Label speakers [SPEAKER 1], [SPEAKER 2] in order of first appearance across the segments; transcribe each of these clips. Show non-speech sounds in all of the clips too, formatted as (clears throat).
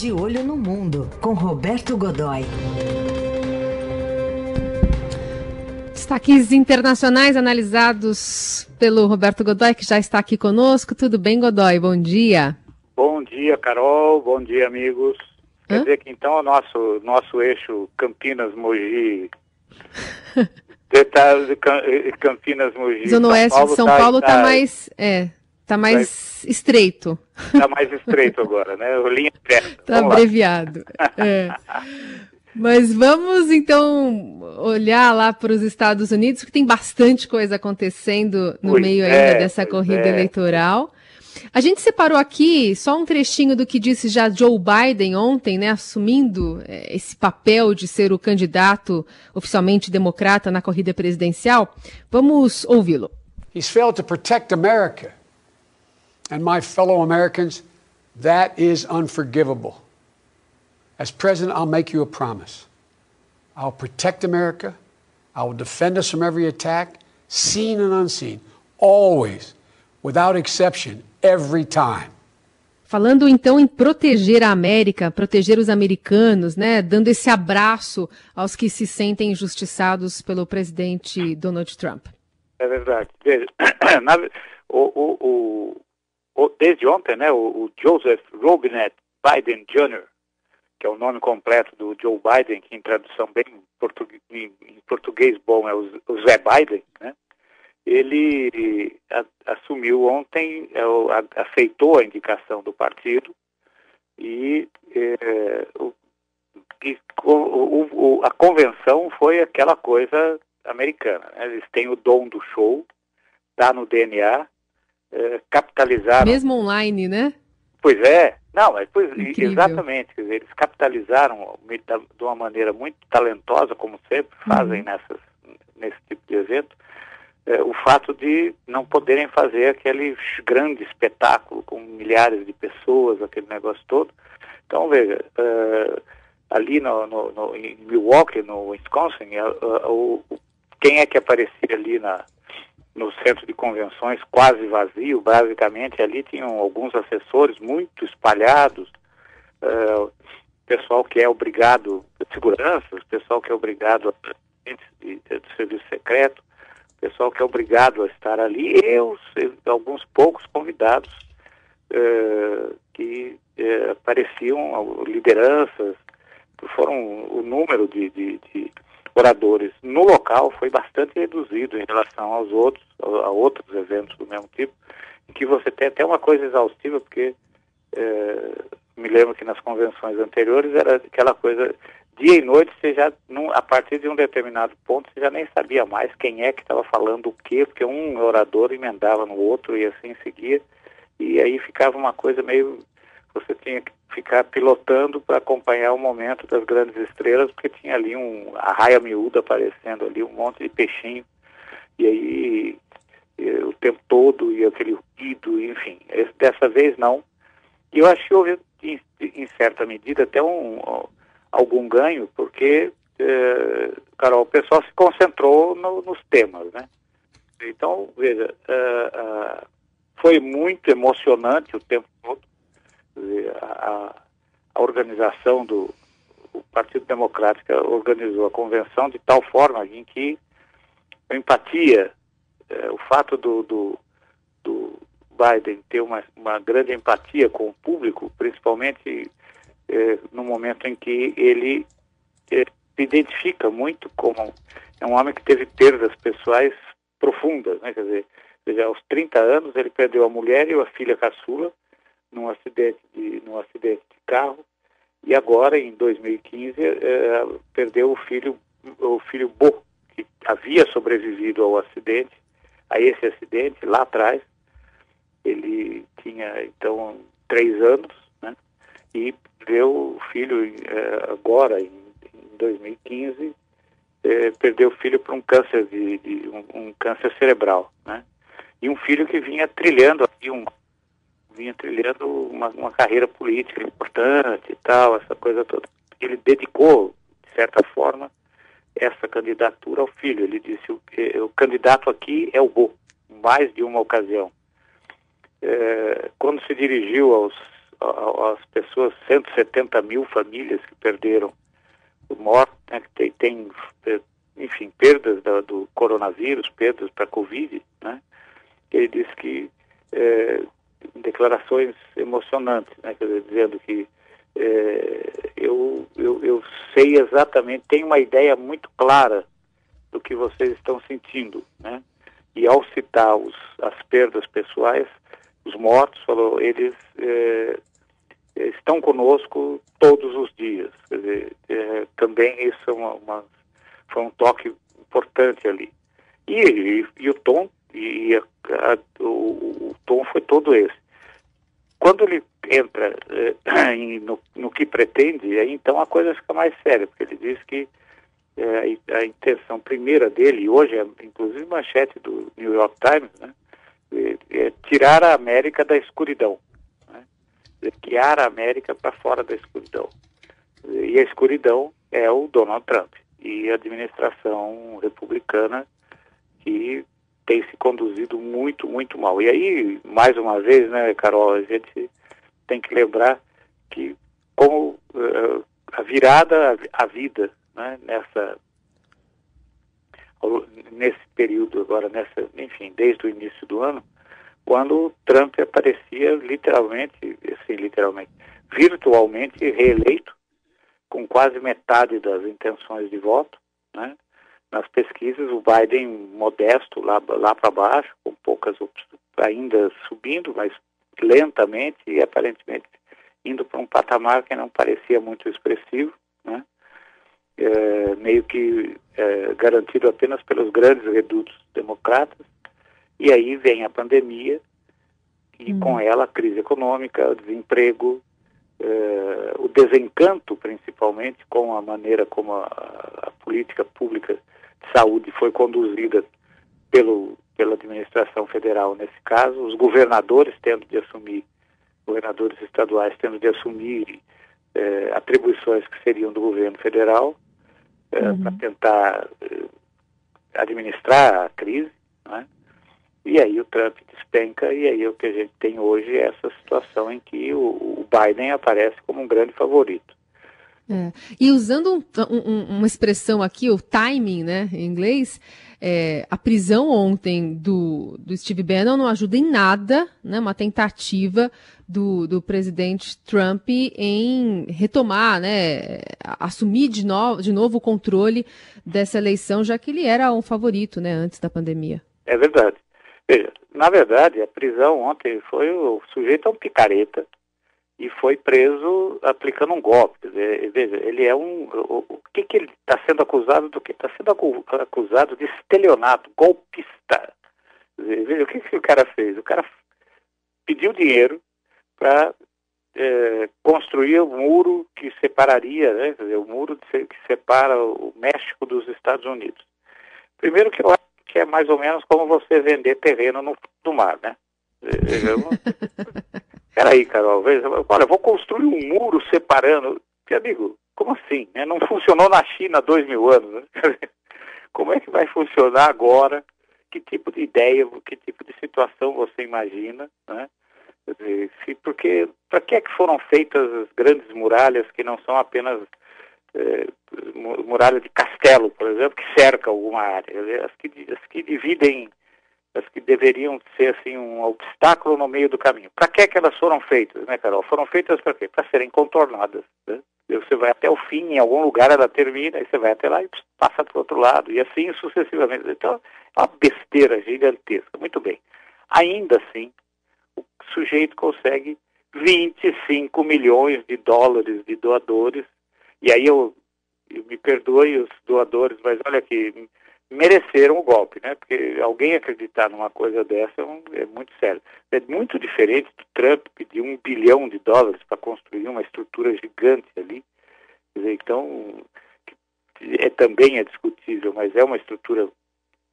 [SPEAKER 1] De Olho no Mundo, com Roberto Godoy.
[SPEAKER 2] Destaques internacionais analisados pelo Roberto Godoy, que já está aqui conosco. Tudo bem, Godoy? Bom dia.
[SPEAKER 3] Bom dia, Carol. Bom dia, amigos. Quer Hã? dizer que então o nosso, nosso eixo Campinas-Mogi (laughs) Detalhes de Campinas, Mogi.
[SPEAKER 2] Zona Oeste de São Paulo está tá mais, é, tá mais tá, estreito.
[SPEAKER 3] Está mais estreito agora, né? O linha
[SPEAKER 2] Está abreviado. é. Mas vamos então olhar lá para os Estados Unidos, que tem bastante coisa acontecendo no pois meio ainda é, dessa corrida é. eleitoral. A gente separou aqui só um trechinho do que disse já Joe Biden ontem, né, assumindo é, esse papel de ser o candidato oficialmente democrata na corrida presidencial. Vamos ouvi-lo.
[SPEAKER 4] He's failed to protect America. And my fellow Americans, that is unforgivable. As president, I'll make you a promise. I'll protect America. I will defend us from every attack, seen and unseen, always, without exception, every time.
[SPEAKER 2] Falando então em proteger a América, proteger os americanos, né, dando esse abraço aos que se sentem injustiçados pelo presidente Donald Trump.
[SPEAKER 3] É verdade. (clears throat) O, o, o, desde ontem, né, o, Joseph Robinette Biden Jr., que é o nome completo do Joe Biden, que em tradução bem português, em, português bom é o, Zé Biden, né? ele assumiu ontem, é, aceitou a indicação do partido e, é, o, o, a convenção foi aquela coisa americana. Né? Eles têm o dom do show, está no DNA, é, capitalizaram.
[SPEAKER 2] Mesmo online, né?
[SPEAKER 3] Pois é, não, mas pois, exatamente, quer dizer, eles capitalizaram de uma maneira muito talentosa, como sempre fazem uhum. nessas, nesse tipo de evento, é, o fato de não poderem fazer aquele grande espetáculo com milhares de pessoas, aquele negócio todo. Então, veja, uh, ali no, no, no, em Milwaukee, no Wisconsin, uh, uh, quem é que aparecia ali na, no centro de convenções, quase vazio, basicamente, ali tinham alguns assessores muito espalhados, pessoal que é obrigado, seguranças, pessoal que é obrigado a de serviço secreto, pessoal que é obrigado a estar ali, e os, alguns poucos convidados uh, que uh, apareciam, lideranças, foram o número de, de, de, oradores no local foi bastante reduzido em relação aos outros, a, outros eventos do mesmo tipo, em que você tem até uma coisa exaustiva, porque uh, me lembro que nas convenções anteriores era aquela coisa dia e noite, você já, num, a partir de um determinado ponto, você já nem sabia mais quem é que estava falando o quê, porque um orador emendava no outro e assim seguia, e aí ficava uma coisa meio. Você tinha que ficar pilotando para acompanhar o momento das grandes estrelas, porque tinha ali um, a raia miúda aparecendo ali, um monte de peixinho, e aí o tempo todo, e aquele ruído, enfim. Dessa vez não. E eu acho que houve, em, em certa medida, até um algum ganho, porque, eh, Carol, o pessoal se concentrou no, nos temas, né? Então, veja, eh, eh, foi muito emocionante o tempo todo a, a organização do o Partido Democrático organizou a convenção de tal forma em que a empatia, o fato do, do, do Biden ter uma, uma grande empatia com o público, principalmente é, no momento em que ele é, se identifica muito como é um homem que teve perdas pessoais profundas, né? Quer dizer, aos 30 anos ele perdeu a mulher e a filha caçula num acidente de, num acidente de carro e agora em 2015 é, perdeu o filho o filho Bo que havia sobrevivido ao acidente a esse acidente lá atrás ele tinha então três anos né? e perdeu o filho é, agora, em, em 2015, é, perdeu o filho por um câncer de, de um, um, câncer cerebral, né? E um filho que vinha trilhando aqui um vinha trilhando uma, uma carreira política importante e tal, essa coisa toda. Ele dedicou, de certa forma, essa candidatura ao filho. Ele disse o, o candidato aqui é o Bo, mais de uma ocasião. É, quando se dirigiu aos às pessoas, 170 mil famílias que perderam o morto, né, que tem, tem, eh, enfim, perdas da, do coronavírus, perdas para a Covid, né? Ele disse que, é, declarações emocionantes, né, dizer, dizendo que é, eu, eu, eu sei exatamente, tenho uma ideia muito clara do que vocês estão sentindo, né? E ao citar os, as perdas pessoais, os mortos, falou, eles é, estão conosco todos os dias. Quer dizer, é, também isso é uma, uma, foi um toque importante ali. E, e, e o tom e a, a, o, o, tom foi todo esse. Quando ele entra é, (clears throat) em, no, no, que pretende, aí então a coisa fica mais séria, porque ele diz que é, a, intenção primeira dele, e hoje é inclusive manchete do New York Times, né, é, é tirar a América da escuridão guiar a América para fora da escuridão. E a escuridão é o Donald Trump e a administração republicana que tem se conduzido muito, muito mal. E aí, mais uma vez, né, Carol, a gente tem que lembrar que como uh, a virada à vida né, nessa nesse período agora, nessa, enfim, desde o início do ano, quando Trump aparecia literalmente, assim, literalmente, virtualmente reeleito, com quase metade das intenções de voto, né? Nas pesquisas, o Biden modesto lá, lá para baixo, com poucas ainda subindo, mas lentamente e aparentemente indo para um patamar que não parecia muito expressivo, né? É, meio que é, garantido apenas pelos grandes redutos democratas, e aí vem a pandemia e hum. com ela a crise econômica, o desemprego, eh, o desencanto, principalmente, com a maneira como a, a, política pública saúde foi conduzida pelo, pela administração federal nesse caso, os governadores tendo de assumir, governadores estaduais tendo de assumir eh, atribuições que seriam do governo federal eh, uhum. para tentar eh, administrar a crise, né? E aí o Trump despenca e aí o que a gente tem hoje é essa situação em que o, o Biden aparece como um grande favorito.
[SPEAKER 2] É. E usando um, um, uma expressão aqui, o timing, né, em inglês, é, a prisão ontem do, do Steve Bannon não ajuda em nada, né, uma tentativa do, do presidente Trump em retomar, né, assumir de, no, de novo o controle dessa eleição, já que ele era um favorito, né, antes da pandemia.
[SPEAKER 3] É verdade. Veja, na verdade, a prisão ontem foi o sujeito é um picareta e foi preso aplicando um golpe. Veja, ele é um. O, o que, que ele está sendo acusado do que? Está sendo acusado de estelionato, golpista. Veja, o que, que o cara fez? O cara pediu dinheiro para é, construir o um muro que separaria, né, dizer, o muro que separa o México dos Estados Unidos. Primeiro que eu acho que é mais ou menos como você vender terreno no do mar, né? (laughs) Peraí, Carol, veja, olha, vou construir um muro separando. Que amigo, como assim? Né? Não funcionou na China há dois mil anos. Né? (laughs) Como é que vai funcionar agora? Que tipo de ideia, que tipo de situação você imagina? Né? Porque para que é que foram feitas as grandes muralhas que não são apenas é, muralha de castelo, por exemplo, que cerca alguma área. As que, as que dividem, as que deveriam ser assim um obstáculo no meio do caminho. Para que, é que elas foram feitas, né, Carol? Foram feitas para quê? Para serem contornadas. Né? Você vai até o fim, em algum lugar ela termina, e você vai até lá e passa para o outro lado, e assim sucessivamente. Então, é uma besteira gigantesca. Muito bem. Ainda assim, o sujeito consegue 25 milhões de dólares de doadores e aí eu, eu me perdoe os doadores, mas olha aqui, mereceram o golpe, né? Porque alguém acreditar numa coisa dessa é, é muito sério. É muito diferente do Trump pedir um bilhão de dólares para construir uma estrutura gigante ali. Dizer, então, é, também é discutível, mas é uma estrutura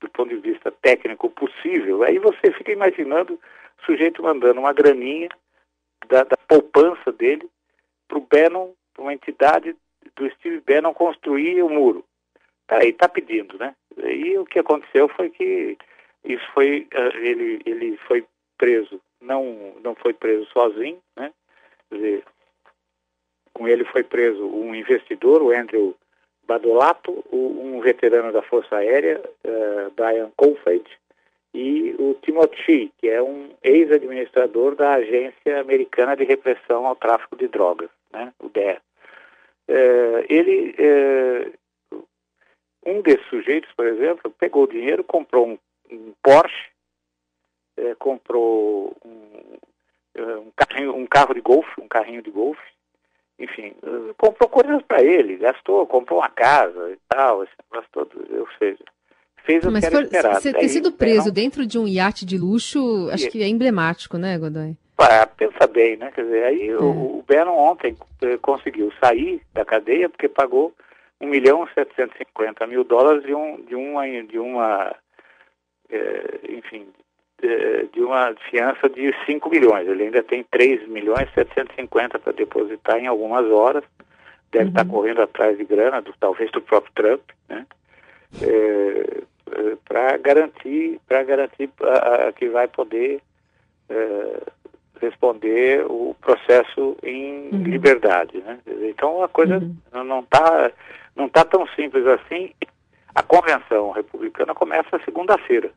[SPEAKER 3] do ponto de vista técnico possível. Aí você fica imaginando o sujeito mandando uma graninha da, da poupança dele para o Bannon, para uma entidade do Steve Bannon construir o muro. Peraí, está pedindo, né? E o que aconteceu foi que isso foi, uh, ele, ele foi preso, não, não foi preso sozinho, né? Quer dizer, com ele foi preso um investidor, o Andrew Badolato, um veterano da Força Aérea, uh, Brian Colfeld, e o Timothy, que é um ex-administrador da Agência Americana de Repressão ao Tráfico de Drogas, né, o DEA. Uh, ele, uh, um desses sujeitos, por exemplo, pegou o dinheiro, comprou um, um Porsche, comprou um, um, carrinho, um carro de golfe, um carrinho de golfe, enfim, comprou coisas para ele, gastou, comprou uma casa e tal, esse negócio todo, ou seja, fez o
[SPEAKER 2] Mas
[SPEAKER 3] que era esperado.
[SPEAKER 2] Você ter sido preso não... dentro de um iate de luxo, acho que é emblemático, né, Godoy?
[SPEAKER 3] Ah, pensa bem, né? Quer dizer, aí é. o, o Bannon ontem eh, conseguiu sair da cadeia porque pagou 1 milhão e 750 mil dólares de, um, de uma, de uma eh, enfim, de, de, uma fiança de 5 milhões. Ele ainda tem 3 milhões e 750 para depositar em algumas horas. Deve estar uhum. tá correndo atrás de grana, do, talvez do próprio Trump, né? É, é para garantir, para garantir a, a, que vai poder é, responder o processo em uhum. liberdade, né? Então a coisa uhum. não está não tá tão simples assim. A convenção republicana começa segunda-feira.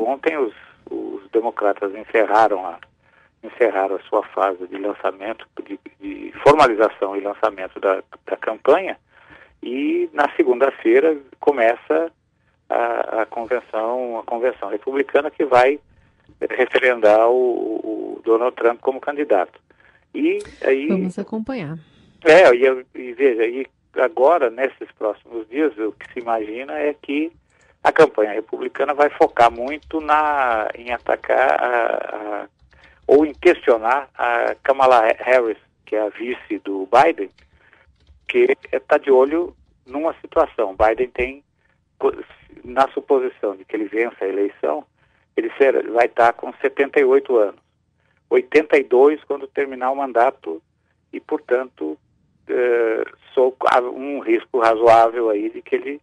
[SPEAKER 3] Ontem os, os democratas encerraram a, encerraram a sua fase de lançamento, de, de formalização e lançamento da, da campanha, e na segunda-feira começa a, a, convenção, a convenção republicana que vai referendar o, o, Donald Trump como candidato.
[SPEAKER 2] E aí vamos acompanhar.
[SPEAKER 3] É, e, e veja, e agora nesses próximos dias o que se imagina é que a campanha republicana vai focar muito na, em atacar a, a, ou em questionar a Kamala Harris, que é a vice do Biden, que está de olho numa situação. Biden tem, na suposição de que ele vença a eleição, ele será, vai estar tá com 78 anos. 82 quando terminar o mandato e, portanto, eh, sou um risco razoável aí de que ele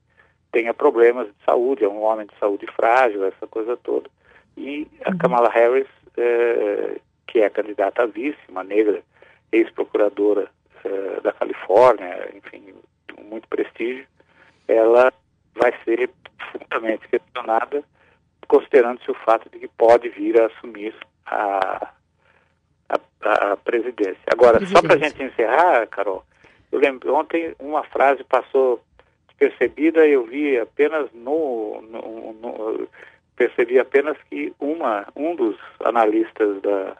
[SPEAKER 3] tenha problemas de saúde, é um homem de saúde frágil, essa coisa toda. E a uhum. Kamala Harris, é, que é candidata a vice, uma negra, ex-procuradora é, da Califórnia, enfim, muito prestígio, ela vai ser fundamentalmente questionada, considerando-se o fato de que pode vir a assumir a, a, a presidência. Agora, presidência. só para a gente encerrar, Carol, eu lembro, ontem uma frase passou percebida, eu vi apenas no, no, no, percebi apenas que uma um dos analistas da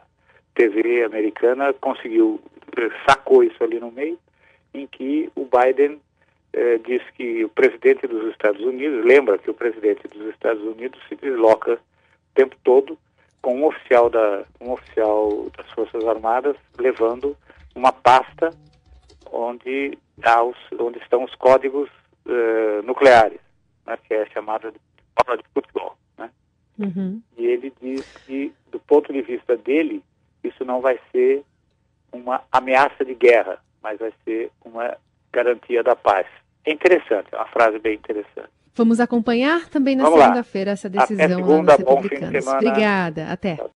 [SPEAKER 3] TV americana conseguiu eh, sacou isso ali no meio, em que o Biden eh, diz que o presidente dos Estados Unidos lembra que o presidente dos Estados Unidos se desloca o tempo todo com um oficial da um oficial das forças armadas levando uma pasta onde os, onde estão os códigos uh, nucleares, né, que é chamada de bola de futebol. Né? Uhum. E ele diz que, do ponto de vista dele, isso não vai ser uma ameaça de guerra, mas vai ser uma garantia da paz. É interessante, é uma frase bem interessante.
[SPEAKER 2] Vamos acompanhar também na segunda-feira essa decisão
[SPEAKER 3] Até segunda,
[SPEAKER 2] lá nos.
[SPEAKER 3] Bom fim de semana.
[SPEAKER 2] Obrigada, até.